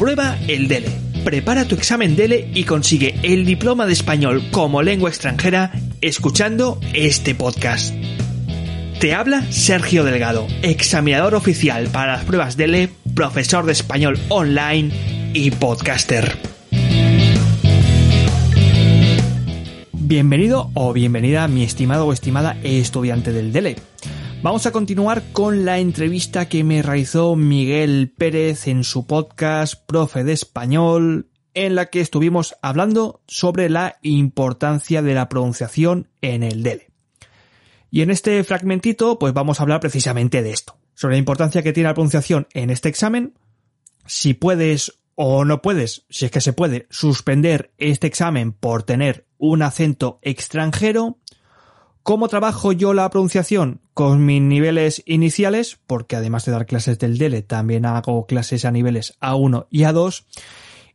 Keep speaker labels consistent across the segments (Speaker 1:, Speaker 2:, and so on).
Speaker 1: Prueba el DELE. Prepara tu examen DELE y consigue el diploma de español como lengua extranjera escuchando este podcast. Te habla Sergio Delgado, examinador oficial para las pruebas DELE, profesor de español online y podcaster. Bienvenido o bienvenida, mi estimado o estimada estudiante del DELE. Vamos a continuar con la entrevista que me realizó Miguel Pérez en su podcast Profe de Español, en la que estuvimos hablando sobre la importancia de la pronunciación en el DELE. Y en este fragmentito, pues vamos a hablar precisamente de esto, sobre la importancia que tiene la pronunciación en este examen, si puedes o no puedes, si es que se puede, suspender este examen por tener un acento extranjero, ¿Cómo trabajo yo la pronunciación? Con mis niveles iniciales, porque además de dar clases del DELE, también hago clases a niveles A1 y A2.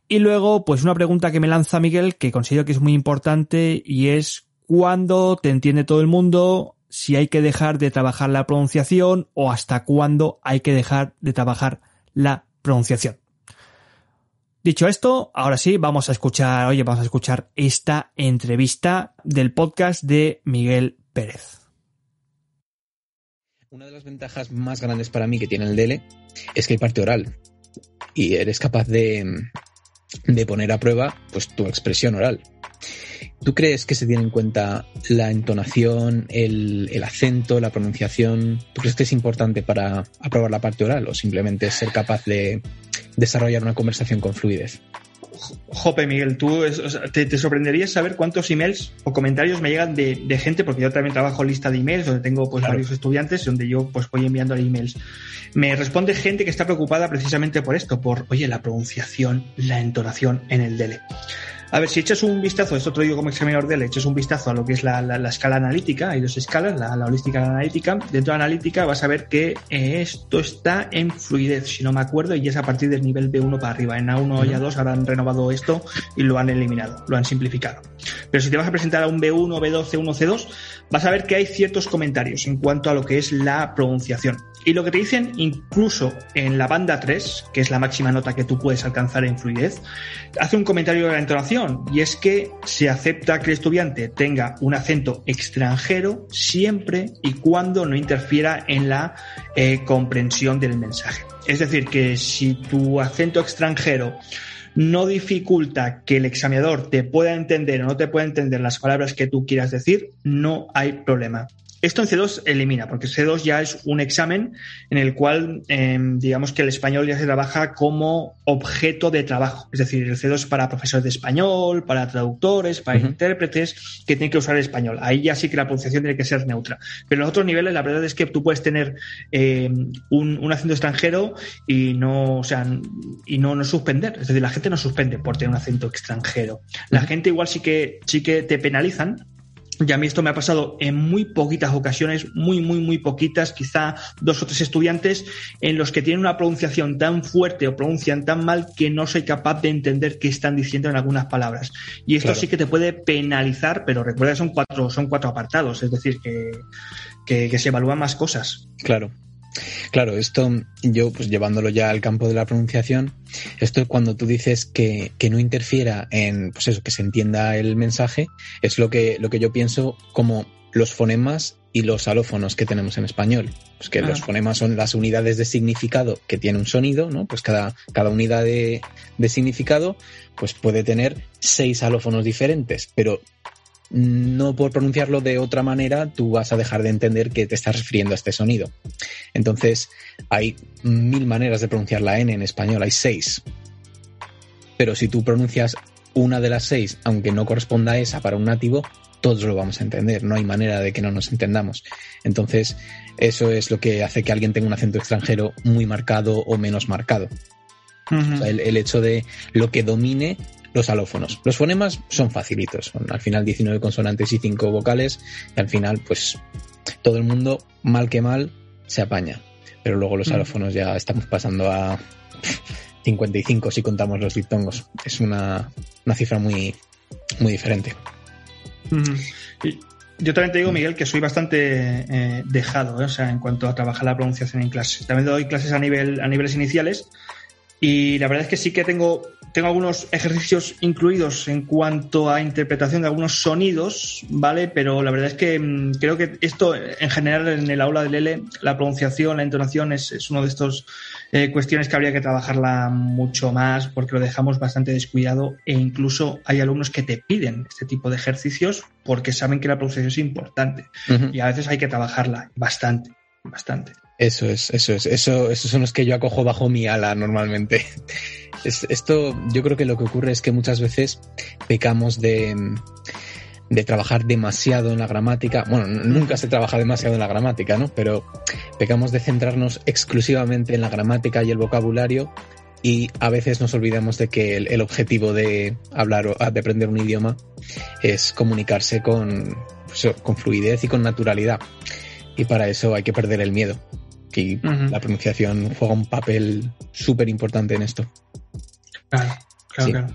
Speaker 1: Y luego, pues una pregunta que me lanza Miguel, que considero que es muy importante, y es cuándo te entiende todo el mundo, si hay que dejar de trabajar la pronunciación o hasta cuándo hay que dejar de trabajar la pronunciación. Dicho esto, ahora sí, vamos a escuchar, oye, vamos a escuchar esta entrevista del podcast de Miguel Pérez.
Speaker 2: Una de las ventajas más grandes para mí que tiene el DELE es que hay parte oral y eres capaz de, de poner a prueba pues tu expresión oral. ¿Tú crees que se tiene en cuenta la entonación, el, acento, la pronunciación? ¿Tú crees que es importante para aprobar la parte oral o simplemente ser capaz de desarrollar una conversación con fluidez.
Speaker 1: Jope, Miguel, tú te, te, sorprenderías saber cuántos emails o comentarios me llegan de, gente, porque yo también trabajo en lista de emails, donde tengo pues varios estudiantes, donde yo pues voy enviando emails. Me responde gente que está preocupada precisamente por esto, por, oye, la pronunciación, la entonación en el DELE. A ver, si echas un vistazo, esto te lo digo como examinador de le echas un vistazo a lo que es la, escala analítica, hay dos escalas, la, holística y la analítica. Dentro de la analítica vas a ver que esto está en fluidez, si no me acuerdo, y es a partir del nivel B1 para arriba. En A1 y A2 ahora han renovado esto y lo han eliminado, lo han simplificado. Pero si te vas a presentar a un B1, B2, C1, C2, vas a ver que hay ciertos comentarios en cuanto a lo que es la pronunciación. Y lo que te dicen incluso en la banda 3, que es la máxima nota que tú puedes alcanzar en fluidez, hace un comentario de la entonación y es que se acepta que el estudiante tenga un acento extranjero siempre y cuando no interfiera en la eh, comprensión del mensaje. Es decir, que si tu acento extranjero no dificulta que el examinador te pueda entender o no te pueda entender las palabras que tú quieras decir, no hay problema. Esto en C2 elimina, porque C2 ya es un examen en el cual, em, digamos que el español ya se trabaja como objeto de trabajo. Es decir, el C2 es para profesores de español, para traductores, para intérpretes que tienen que usar el español. Ahí ya sí que la pronunciación tiene que ser neutra. Pero en los otros niveles, la verdad es que tú puedes tener em, un, acento extranjero y no, o sea, y no, no suspender. Es decir, la gente no suspende por tener un acento extranjero. La gente igual sí que, sí que te penalizan y a mí esto me ha pasado en muy poquitas ocasiones, muy, muy, muy poquitas, quizá dos o tres estudiantes, en los que tienen una pronunciación tan fuerte o pronuncian tan mal que no soy capaz de entender qué están diciendo en algunas palabras. Y esto sí que te puede penalizar, pero recuerda que son cuatro, son cuatro apartados, es decir, que, que, que se evalúan más cosas.
Speaker 2: Claro. Claro, esto yo, pues llevándolo ya al campo de la pronunciación, esto es cuando tú dices que, que, no interfiera en, pues eso, que se entienda el mensaje, es lo que, lo que yo pienso como los fonemas y los alófonos que tenemos en español. Pues que los ah. fonemas son las unidades de significado que tiene un sonido, ¿no? Pues cada, cada unidad de, de significado, pues puede tener seis alófonos diferentes, pero no por pronunciarlo de otra manera, tú vas a dejar de entender que te estás refiriendo a este sonido. Entonces, hay mil maneras de pronunciar la N en español, hay seis. Pero si tú pronuncias una de las seis, aunque no corresponda a esa para un nativo, todos lo vamos a entender, no hay manera de que no nos entendamos. Entonces, eso es lo que hace que alguien tenga un acento extranjero muy marcado o menos marcado. el, hecho de lo que domine los alófonos. Los fonemas son facilitos, son al final 19 consonantes y 5 vocales y al final pues todo el mundo, mal que mal, se apaña. Pero luego los mm. alófonos ya estamos pasando a 55 si contamos los diptongos. Es una, cifra muy, muy diferente.
Speaker 1: Yo también te digo, Miguel, que soy bastante eh, dejado, ¿eh? o sea, en cuanto a trabajar la pronunciación en clase. También doy clases a nivel a niveles iniciales Y la verdad es que sí que tengo, tengo algunos ejercicios incluidos en cuanto a interpretación de algunos sonidos, ¿vale? Pero la verdad es que mm, creo que esto, en general, en el aula del L, la pronunciación, la entonación es, es uno de estos eh, cuestiones que habría que trabajarla mucho más porque lo dejamos bastante descuidado e incluso hay alumnos que te piden este tipo de ejercicios porque saben que la pronunciación es importante y a veces hay que trabajarla bastante, bastante.
Speaker 2: Eso es, eso es, eso, esos son los que yo acojo bajo mi ala normalmente. esto, yo creo que lo que ocurre es que muchas veces pecamos de, de trabajar demasiado en la gramática. Bueno, nunca se trabaja demasiado en la gramática, ¿no? Pero pecamos de centrarnos exclusivamente en la gramática y el vocabulario y a veces nos olvidamos de que el, objetivo de hablar o de aprender un idioma es comunicarse con, pues, con fluidez y con naturalidad. Y para eso hay que perder el miedo. Y la pronunciación juega un papel súper importante en esto.
Speaker 1: Claro, claro, claro.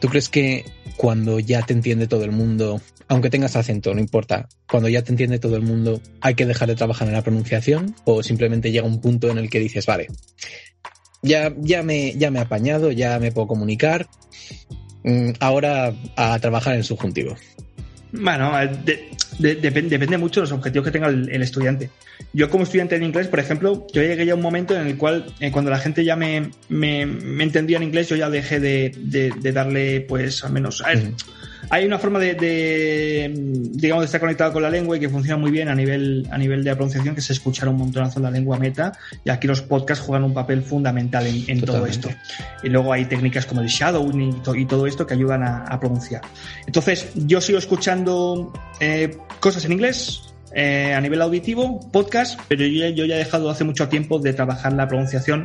Speaker 2: ¿Tú crees que cuando ya te entiende todo el mundo, aunque tengas acento, no importa, cuando ya te entiende todo el mundo, hay que dejar de trabajar en la pronunciación o simplemente llega un punto en el que dices, vale, ya, ya, me, ya me he apañado, ya me puedo comunicar, mm, ahora a trabajar en subjuntivo?
Speaker 1: Bueno, depende mucho de los objetivos que tenga el, estudiante. Yo como estudiante de inglés, por ejemplo, yo llegué ya a un momento en el cual eh, cuando la gente ya me, me, entendía en inglés, yo ya dejé de, darle, pues, al menos... A hay una forma de, digamos, de estar conectado con la lengua y que funciona muy bien a nivel, a nivel de la pronunciación, que es escuchar un montonazo la lengua meta. Y aquí los podcasts juegan un papel fundamental en, todo esto. Y luego hay técnicas como el shadowing y, todo esto que ayudan a, pronunciar. Entonces, yo sigo escuchando eh, cosas en inglés, eh, a nivel auditivo, podcast, pero yo, yo, ya he dejado hace mucho tiempo de trabajar la pronunciación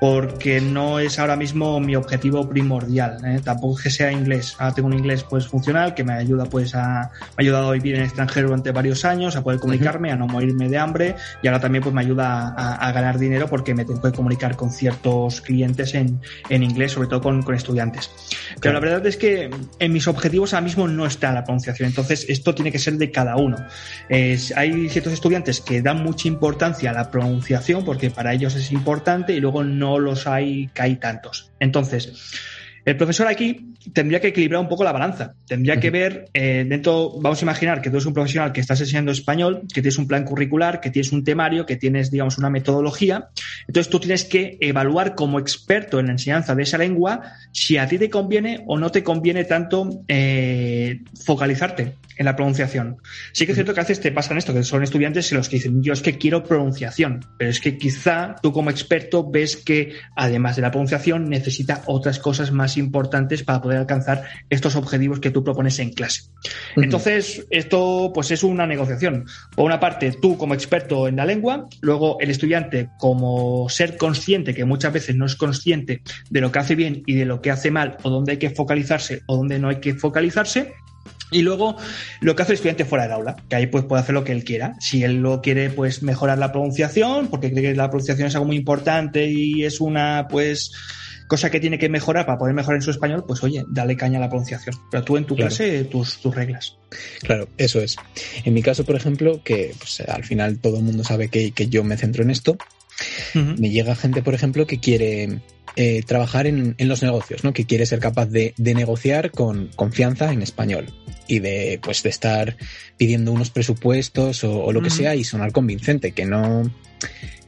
Speaker 1: porque no es ahora mismo mi objetivo primordial. ¿eh? Tampoco es que sea inglés. Ahora tengo un inglés pues funcional que me ayuda pues a me ha ayudado a vivir en extranjero durante varios años, a poder comunicarme, a no morirme de hambre y ahora también pues me ayuda a, ganar dinero porque me tengo que comunicar con ciertos clientes en, en inglés, sobre todo con, con estudiantes. Pero la verdad es que en mis objetivos ahora mismo no está la pronunciación. Entonces esto tiene que ser de cada uno. hay ciertos estudiantes que dan mucha importancia a la pronunciación porque para ellos es importante y luego no no los hay, que hay tantos. Entonces, el profesor aquí tendría que equilibrar un poco la balanza. Tendría que ver, eh, dentro, vamos a imaginar que tú eres un profesional que estás enseñando español, que tienes un plan curricular, que tienes un temario, que tienes, digamos, una metodología. Entonces tú tienes que evaluar como experto en la enseñanza de esa lengua si a ti te conviene o no te conviene tanto eh, focalizarte en la pronunciación. Sí que es cierto que a veces te pasan esto, que son estudiantes los que dicen, yo es que quiero pronunciación, pero es que quizá tú como experto ves que además de la pronunciación necesita otras cosas más importantes para poder alcanzar estos objetivos que tú propones en clase. Entonces, esto pues es una negociación. Por una parte, tú como experto en la lengua, luego el estudiante como ser consciente, que muchas veces no es consciente de lo que hace bien y de lo que hace mal, o dónde hay que focalizarse o dónde no hay que focalizarse, y luego lo que hace el estudiante fuera del aula, que ahí pues puede hacer lo que él quiera. Si él lo quiere pues mejorar la pronunciación, porque cree que la pronunciación es algo muy importante y es una pues cosa que tiene que mejorar para poder mejorar en su español, pues oye, dale caña a la pronunciación. Pero tú en tu clase, tus, tus reglas.
Speaker 2: Claro, eso es. En mi caso, por ejemplo, que pues, al final todo el mundo sabe que, yo me centro en esto, me llega gente, por ejemplo, que quiere eh, trabajar en, los negocios, ¿no? Que quiere ser capaz de, negociar con confianza en español y de, pues, de estar pidiendo unos presupuestos o, lo que sea y sonar convincente, que no,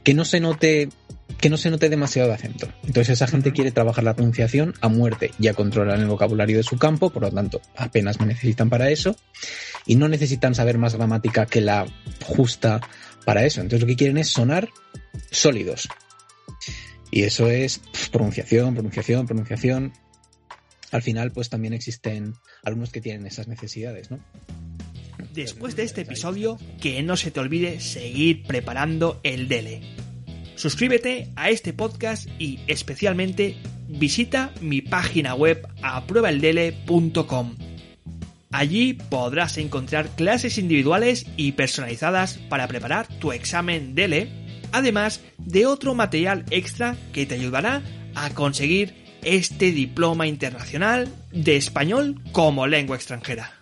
Speaker 2: que no se note que no se note demasiado de acento. Entonces esa gente quiere trabajar la pronunciación a muerte, ya controlan el vocabulario de su campo, por lo tanto apenas me necesitan para eso y no necesitan saber más gramática que la justa para eso. Entonces lo que quieren es sonar sólidos. Y eso es pronunciación, pronunciación, pronunciación. Al final pues también existen alumnos que tienen esas necesidades, ¿no?
Speaker 1: Después de este episodio, que no se te olvide seguir preparando el DELE Suscríbete a este podcast y especialmente visita mi página web apruebaeldele.com. Allí podrás encontrar clases individuales y personalizadas para preparar tu examen DELE, además de otro material extra que te ayudará a conseguir este diploma internacional de español como lengua extranjera.